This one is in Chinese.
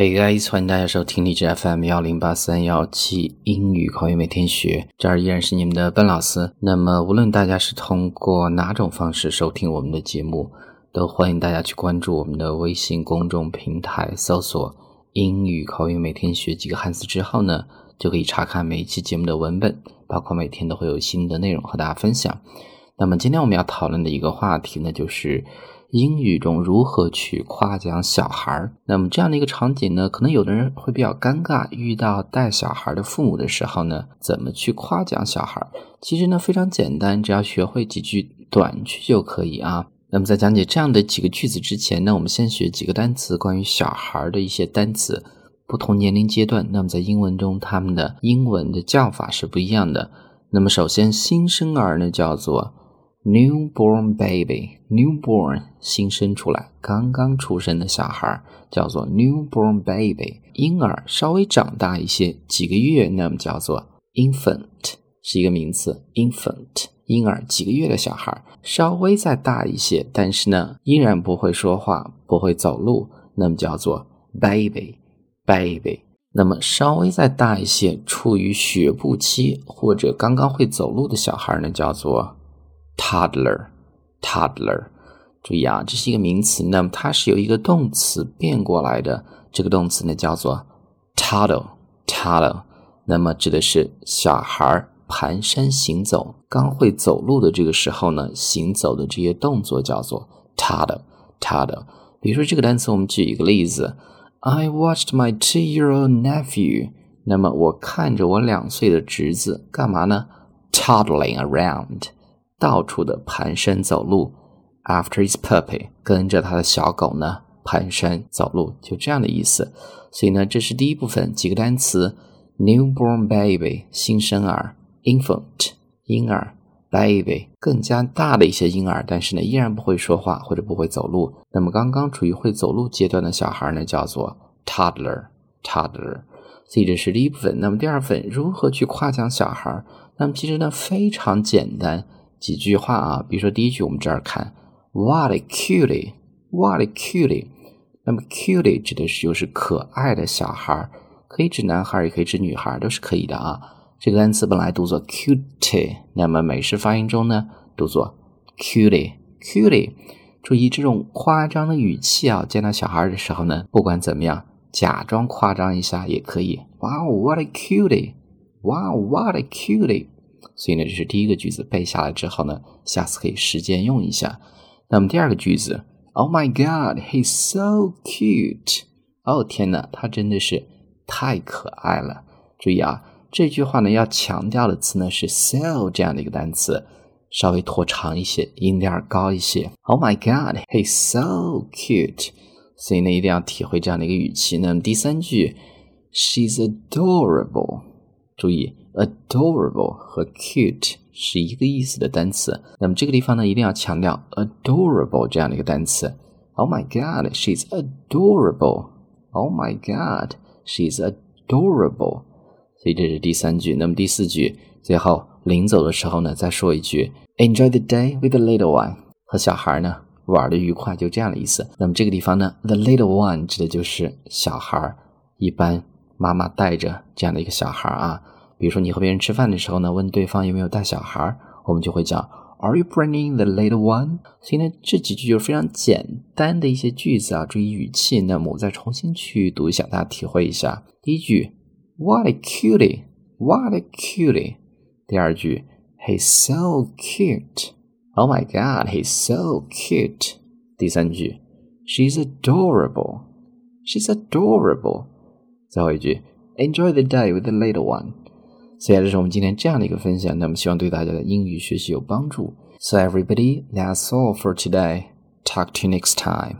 Hey guys，欢迎大家收听荔枝 FM 幺零八三幺七英语口语每天学，这儿依然是你们的笨老师。那么，无论大家是通过哪种方式收听我们的节目，都欢迎大家去关注我们的微信公众平台，搜索“英语口语每天学”几个汉字之后呢，就可以查看每一期节目的文本，包括每天都会有新的内容和大家分享。那么，今天我们要讨论的一个话题呢，就是。英语中如何去夸奖小孩儿？那么这样的一个场景呢，可能有的人会比较尴尬。遇到带小孩的父母的时候呢，怎么去夸奖小孩？其实呢非常简单，只要学会几句短句就可以啊。那么在讲解这样的几个句子之前呢，我们先学几个单词，关于小孩的一些单词。不同年龄阶段，那么在英文中他们的英文的叫法是不一样的。那么首先新生儿呢叫做。Newborn baby, newborn 新生出来，刚刚出生的小孩叫做 newborn baby。婴儿稍微长大一些，几个月，那么叫做 infant，是一个名词。infant 婴儿几个月的小孩，稍微再大一些，但是呢依然不会说话，不会走路，那么叫做 baby baby。那么稍微再大一些，处于学步期或者刚刚会走路的小孩呢，叫做。Toddler，toddler，注意啊，这是一个名词，那么它是由一个动词变过来的。这个动词呢叫做 toddle，toddle，那么指的是小孩蹒跚行走，刚会走路的这个时候呢，行走的这些动作叫做 toddle，toddle。比如说这个单词，我们举一个例子：I watched my two-year-old nephew。那么我看着我两岁的侄子干嘛呢？Toddling around。到处的蹒跚走路，after his puppy，跟着他的小狗呢蹒跚走路，就这样的意思。所以呢，这是第一部分几个单词：newborn baby，新生儿；infant，婴儿；baby，更加大的一些婴儿，但是呢依然不会说话或者不会走路。那么刚刚处于会走路阶段的小孩呢，叫做 toddler，toddler。所以这是第一部分。那么第二部分如何去夸奖小孩？那么其实呢非常简单。几句话啊，比如说第一句，我们这儿看，What a cutie，What a cutie。那么 cutie 指的是就是可爱的小孩，可以指男孩，也可以指女孩，都是可以的啊。这个单词本来读作 cutie，那么美式发音中呢，读作 cutie，cutie。注意这种夸张的语气啊，见到小孩的时候呢，不管怎么样，假装夸张一下也可以。Wow，what a cutie！Wow，what a cutie！所以呢，这是第一个句子背下来之后呢，下次可以实践用一下。那么第二个句子，Oh my God, he's so cute！哦天哪，他真的是太可爱了。注意啊，这句话呢要强调的词呢是 so 这样的一个单词，稍微拖长一些，音调高一些。Oh my God, he's so cute！所以呢，一定要体会这样的一个语气。那么第三句，She's adorable。注意。adorable 和 cute 是一个意思的单词。那么这个地方呢，一定要强调 adorable 这样的一个单词。Oh my God, she's adorable. Oh my God, she's adorable. 所以这是第三句。那么第四句，最后临走的时候呢，再说一句 Enjoy the day with the little one，和小孩呢玩的愉快，就这样的意思。那么这个地方呢，the little one 指的就是小孩，一般妈妈带着这样的一个小孩啊。比如说，你和别人吃饭的时候呢，问对方有没有带小孩，我们就会讲 Are you bringing the little one？所以呢，这几句就是非常简单的一些句子啊，注意语气。那么我再重新去读一下，大家体会一下。第一句，What a cutie！What a cutie！第二句，He's so cute！Oh my God，He's so cute！第三句，She's adorable！She's adorable！最后一句，Enjoy the day with the little one。所以这是我们今天这样的一个分享，那么希望对大家的英语学习有帮助。So everybody, that's all for today. Talk to you next time.